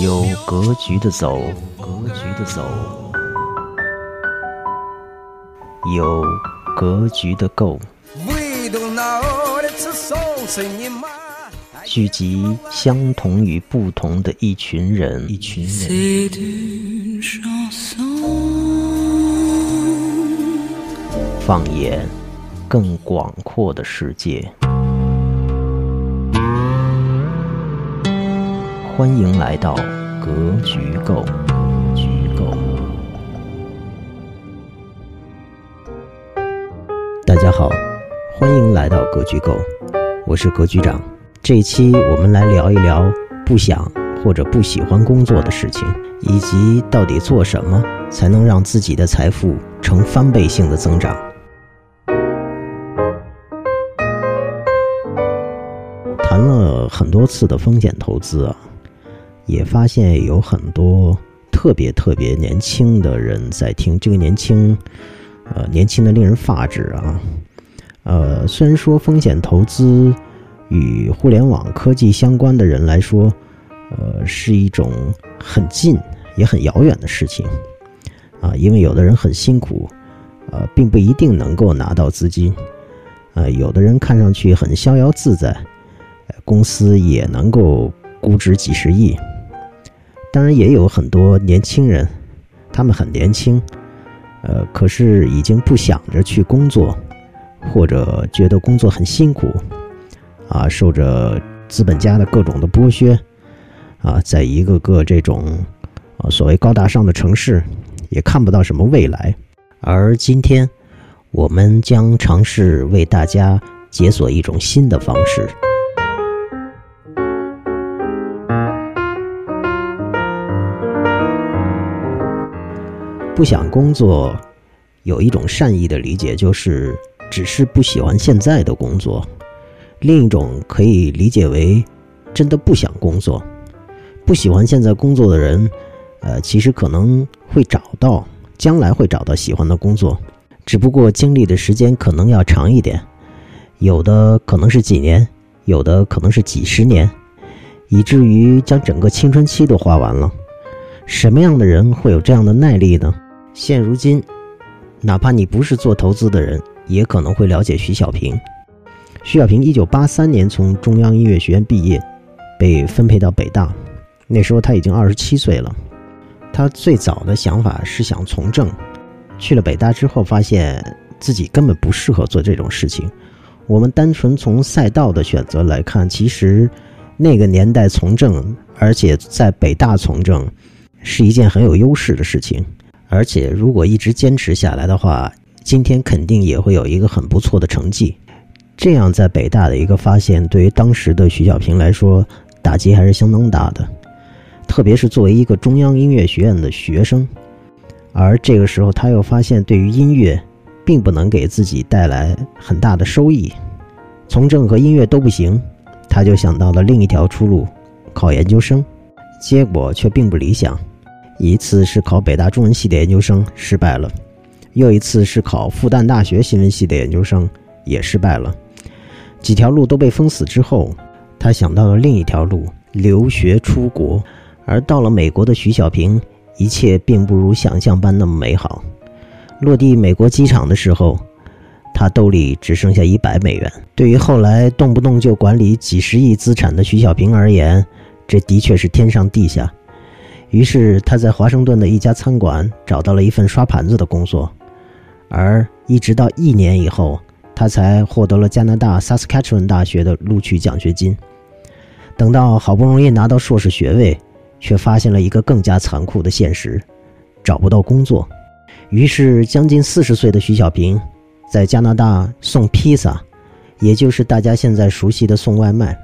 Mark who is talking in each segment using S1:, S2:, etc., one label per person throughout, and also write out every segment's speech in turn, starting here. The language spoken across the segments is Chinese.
S1: 有格局的走，格局的走，有格局的够。聚集相同与不同的一群人，一群人。放眼更广阔的世界。欢迎来到格局构。局构。大家好，欢迎来到格局构，我是格局长。这一期我们来聊一聊不想或者不喜欢工作的事情，以及到底做什么才能让自己的财富呈翻倍性的增长。谈了很多次的风险投资啊。也发现有很多特别特别年轻的人在听，这个年轻，呃，年轻的令人发指啊。呃，虽然说风险投资与互联网科技相关的人来说，呃，是一种很近也很遥远的事情啊，因为有的人很辛苦，呃，并不一定能够拿到资金，呃，有的人看上去很逍遥自在，公司也能够估值几十亿。当然也有很多年轻人，他们很年轻，呃，可是已经不想着去工作，或者觉得工作很辛苦，啊，受着资本家的各种的剥削，啊，在一个个这种啊所谓高大上的城市，也看不到什么未来。而今天，我们将尝试为大家解锁一种新的方式。不想工作，有一种善意的理解，就是只是不喜欢现在的工作；另一种可以理解为真的不想工作。不喜欢现在工作的人，呃，其实可能会找到，将来会找到喜欢的工作，只不过经历的时间可能要长一点，有的可能是几年，有的可能是几十年，以至于将整个青春期都花完了。什么样的人会有这样的耐力呢？现如今，哪怕你不是做投资的人，也可能会了解徐小平。徐小平一九八三年从中央音乐学院毕业，被分配到北大。那时候他已经二十七岁了。他最早的想法是想从政，去了北大之后，发现自己根本不适合做这种事情。我们单纯从赛道的选择来看，其实那个年代从政，而且在北大从政，是一件很有优势的事情。而且，如果一直坚持下来的话，今天肯定也会有一个很不错的成绩。这样，在北大的一个发现，对于当时的徐小平来说，打击还是相当大的。特别是作为一个中央音乐学院的学生，而这个时候他又发现，对于音乐，并不能给自己带来很大的收益。从政和音乐都不行，他就想到了另一条出路，考研究生，结果却并不理想。一次是考北大中文系的研究生失败了，又一次是考复旦大学新闻系的研究生也失败了，几条路都被封死之后，他想到了另一条路——留学出国。而到了美国的徐小平，一切并不如想象般那么美好。落地美国机场的时候，他兜里只剩下一百美元。对于后来动不动就管理几十亿资产的徐小平而言，这的确是天上地下。于是他在华盛顿的一家餐馆找到了一份刷盘子的工作，而一直到一年以后，他才获得了加拿大萨斯喀彻 n 大学的录取奖学金。等到好不容易拿到硕士学位，却发现了一个更加残酷的现实：找不到工作。于是，将近四十岁的徐小平在加拿大送披萨，也就是大家现在熟悉的送外卖。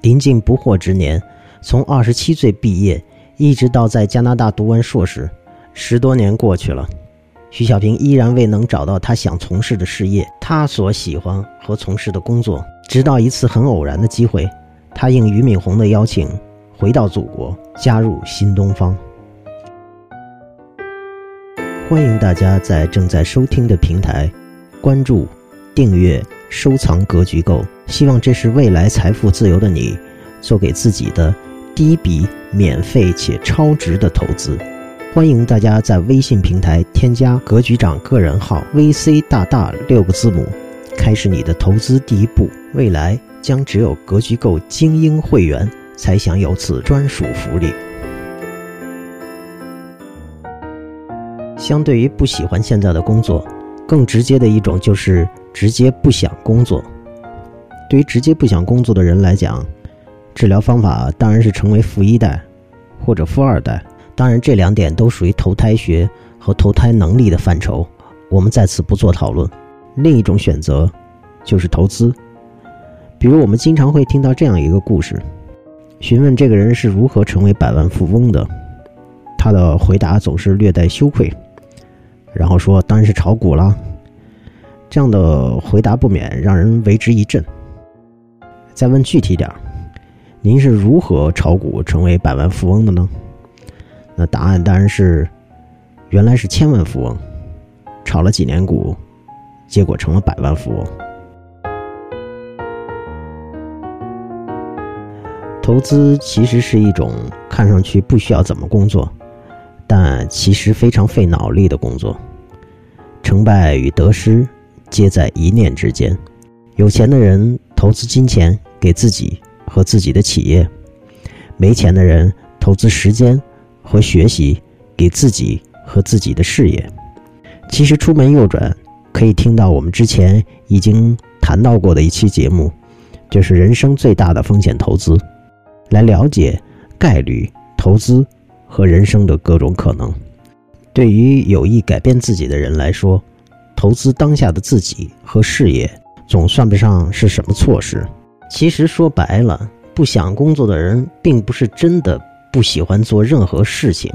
S1: 临近不惑之年，从二十七岁毕业。一直到在加拿大读完硕士，十多年过去了，徐小平依然未能找到他想从事的事业，他所喜欢和从事的工作。直到一次很偶然的机会，他应俞敏洪的邀请，回到祖国，加入新东方。欢迎大家在正在收听的平台关注、订阅、收藏《格局购》，希望这是未来财富自由的你。做给自己的第一笔免费且超值的投资。欢迎大家在微信平台添加“格局长”个人号 “VC 大大”六个字母，开始你的投资第一步。未来将只有格局够精英会员才享有此专属福利。相对于不喜欢现在的工作，更直接的一种就是直接不想工作。对于直接不想工作的人来讲，治疗方法当然是成为富一代或者富二代。当然，这两点都属于投胎学和投胎能力的范畴，我们在此不做讨论。另一种选择就是投资，比如我们经常会听到这样一个故事：询问这个人是如何成为百万富翁的，他的回答总是略带羞愧。然后说：“当然是炒股了。”这样的回答不免让人为之一振。再问具体点儿，您是如何炒股成为百万富翁的呢？那答案当然是，原来是千万富翁，炒了几年股，结果成了百万富翁。投资其实是一种看上去不需要怎么工作。但其实非常费脑力的工作，成败与得失皆在一念之间。有钱的人投资金钱给自己和自己的企业，没钱的人投资时间和学习给自己和自己的事业。其实出门右转可以听到我们之前已经谈到过的一期节目，就是人生最大的风险投资，来了解概率投资。和人生的各种可能，对于有意改变自己的人来说，投资当下的自己和事业，总算不上是什么错事。其实说白了，不想工作的人，并不是真的不喜欢做任何事情，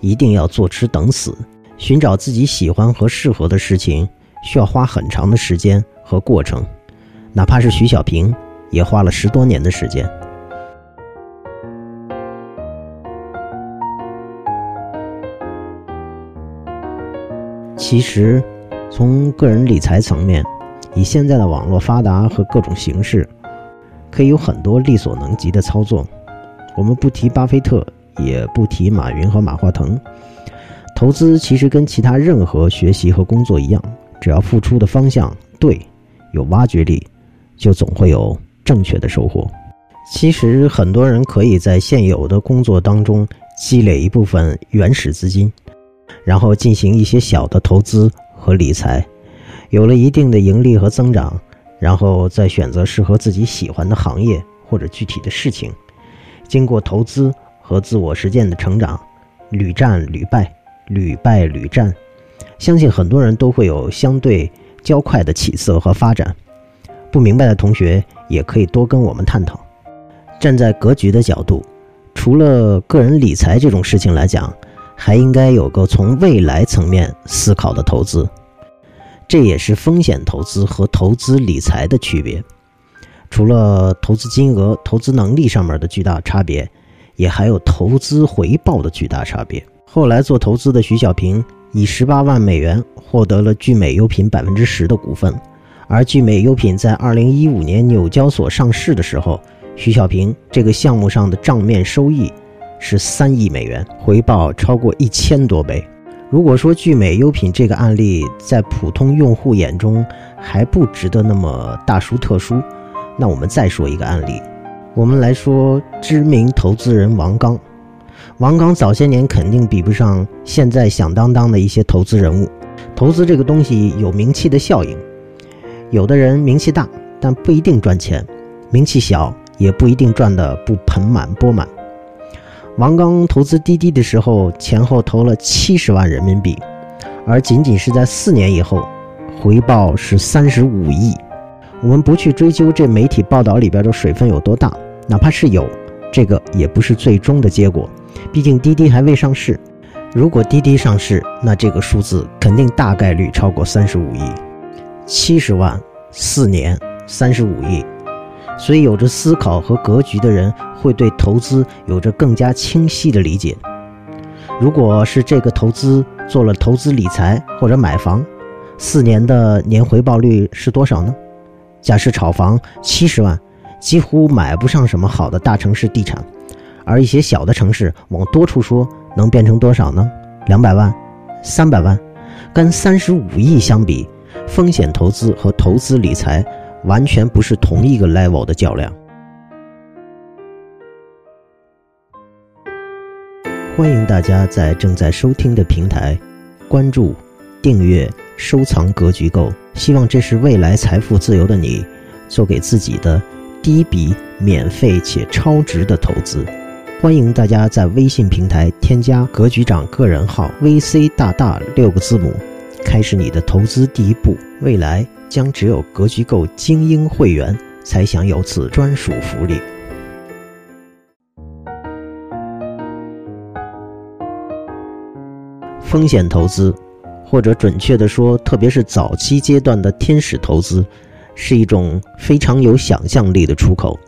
S1: 一定要坐吃等死。寻找自己喜欢和适合的事情，需要花很长的时间和过程，哪怕是徐小平，也花了十多年的时间。其实，从个人理财层面，以现在的网络发达和各种形式，可以有很多力所能及的操作。我们不提巴菲特，也不提马云和马化腾。投资其实跟其他任何学习和工作一样，只要付出的方向对，有挖掘力，就总会有正确的收获。其实很多人可以在现有的工作当中积累一部分原始资金。然后进行一些小的投资和理财，有了一定的盈利和增长，然后再选择适合自己喜欢的行业或者具体的事情。经过投资和自我实践的成长，屡战屡败，屡败屡战，相信很多人都会有相对较快的起色和发展。不明白的同学也可以多跟我们探讨。站在格局的角度，除了个人理财这种事情来讲。还应该有个从未来层面思考的投资，这也是风险投资和投资理财的区别。除了投资金额、投资能力上面的巨大差别，也还有投资回报的巨大差别。后来做投资的徐小平以十八万美元获得了聚美优品百分之十的股份，而聚美优品在二零一五年纽交所上市的时候，徐小平这个项目上的账面收益。是三亿美元，回报超过一千多倍。如果说聚美优品这个案例在普通用户眼中还不值得那么大书特书，那我们再说一个案例。我们来说知名投资人王刚。王刚早些年肯定比不上现在响当当的一些投资人物。投资这个东西有名气的效应，有的人名气大，但不一定赚钱；名气小，也不一定赚得不盆满钵满。王刚投资滴滴的时候，前后投了七十万人民币，而仅仅是在四年以后，回报是三十五亿。我们不去追究这媒体报道里边的水分有多大，哪怕是有，这个也不是最终的结果。毕竟滴滴还未上市，如果滴滴上市，那这个数字肯定大概率超过三十五亿。七十万，四年，三十五亿。所以，有着思考和格局的人会对投资有着更加清晰的理解。如果是这个投资做了投资理财或者买房，四年的年回报率是多少呢？假设炒房七十万，几乎买不上什么好的大城市地产，而一些小的城市，往多处说，能变成多少呢？两百万，三百万，跟三十五亿相比，风险投资和投资理财完全不是同一个 level 的较量。欢迎大家在正在收听的平台关注、订阅、收藏《格局购》，希望这是未来财富自由的你做给自己的第一笔免费且超值的投资。欢迎大家在微信平台添加“格局长”个人号 “VC 大大”六个字母，开始你的投资第一步。未来将只有格局够精英会员才享有此专属福利。风险投资，或者准确的说，特别是早期阶段的天使投资，是一种非常有想象力的出口。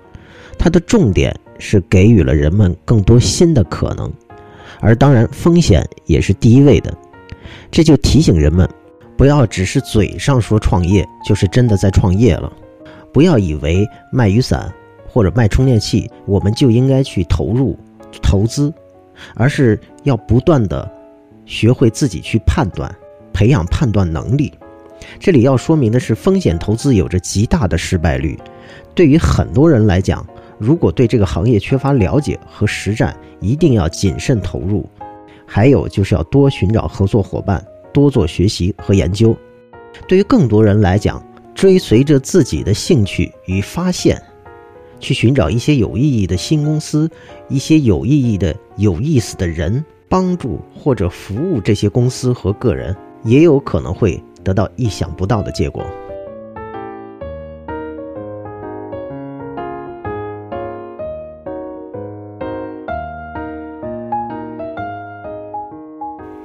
S1: 它的重点是给予了人们更多新的可能，而当然风险也是第一位的。这就提醒人们，不要只是嘴上说创业，就是真的在创业了。不要以为卖雨伞或者卖充电器，我们就应该去投入投资，而是要不断的。学会自己去判断，培养判断能力。这里要说明的是，风险投资有着极大的失败率。对于很多人来讲，如果对这个行业缺乏了解和实战，一定要谨慎投入。还有就是要多寻找合作伙伴，多做学习和研究。对于更多人来讲，追随着自己的兴趣与发现，去寻找一些有意义的新公司，一些有意义的、有意思的人。帮助或者服务这些公司和个人，也有可能会得到意想不到的结果。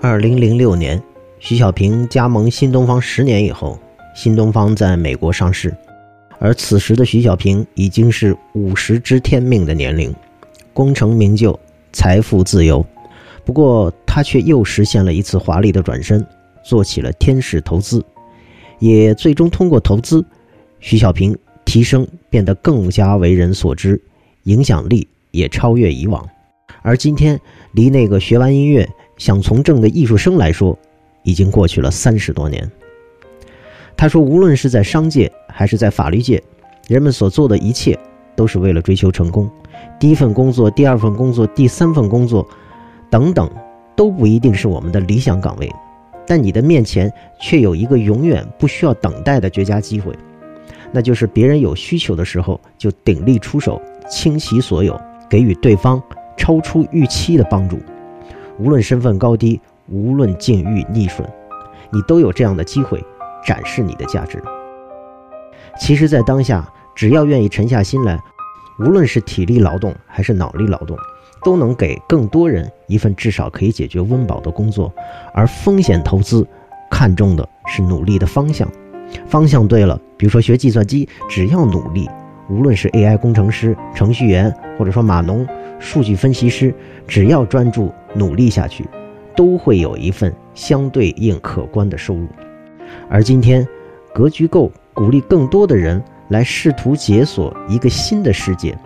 S1: 二零零六年，徐小平加盟新东方十年以后，新东方在美国上市，而此时的徐小平已经是五十知天命的年龄，功成名就，财富自由。不过，他却又实现了一次华丽的转身，做起了天使投资，也最终通过投资，徐小平提升变得更加为人所知，影响力也超越以往。而今天，离那个学完音乐想从政的艺术生来说，已经过去了三十多年。他说：“无论是在商界还是在法律界，人们所做的一切都是为了追求成功。第一份工作、第二份工作、第三份工作。”等等，都不一定是我们的理想岗位，但你的面前却有一个永远不需要等待的绝佳机会，那就是别人有需求的时候就鼎力出手，倾其所有，给予对方超出预期的帮助。无论身份高低，无论境遇逆顺，你都有这样的机会展示你的价值。其实，在当下，只要愿意沉下心来，无论是体力劳动还是脑力劳动。都能给更多人一份至少可以解决温饱的工作，而风险投资看重的是努力的方向，方向对了，比如说学计算机，只要努力，无论是 AI 工程师、程序员，或者说码农、数据分析师，只要专注努力下去，都会有一份相对应可观的收入。而今天，格局够鼓励更多的人来试图解锁一个新的世界。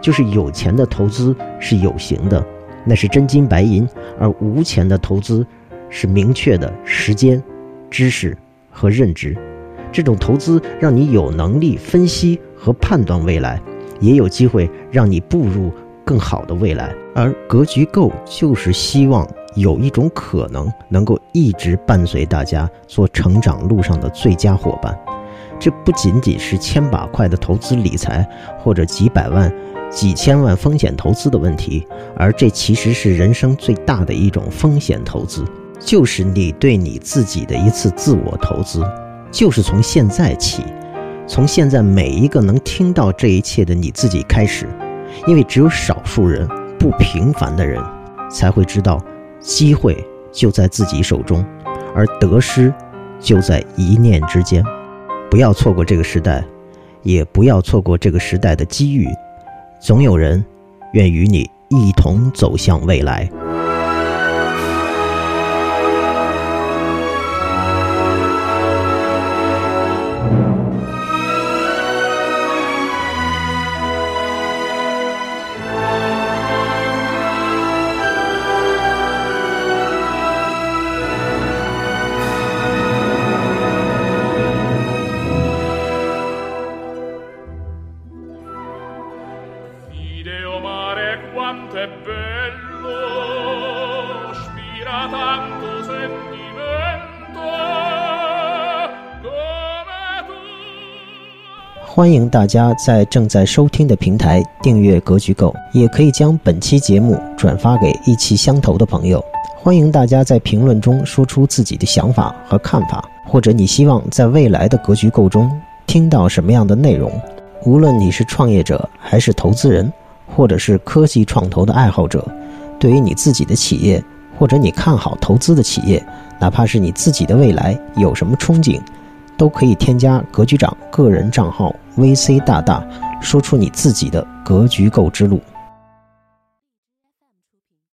S1: 就是有钱的投资是有形的，那是真金白银；而无钱的投资是明确的时间、知识和认知。这种投资让你有能力分析和判断未来，也有机会让你步入更好的未来。而格局够就是希望有一种可能能够一直伴随大家做成长路上的最佳伙伴。这不仅仅是千把块的投资理财，或者几百万。几千万风险投资的问题，而这其实是人生最大的一种风险投资，就是你对你自己的一次自我投资，就是从现在起，从现在每一个能听到这一切的你自己开始，因为只有少数人不平凡的人，才会知道，机会就在自己手中，而得失就在一念之间，不要错过这个时代，也不要错过这个时代的机遇。总有人愿与你一同走向未来。欢迎大家在正在收听的平台订阅《格局购》，也可以将本期节目转发给意气相投的朋友。欢迎大家在评论中说出自己的想法和看法，或者你希望在未来的《格局购》中听到什么样的内容。无论你是创业者，还是投资人，或者是科技创投的爱好者，对于你自己的企业，或者你看好投资的企业，哪怕是你自己的未来有什么憧憬。都可以添加格局长个人账号 VC 大大，说出你自己的格局购之路。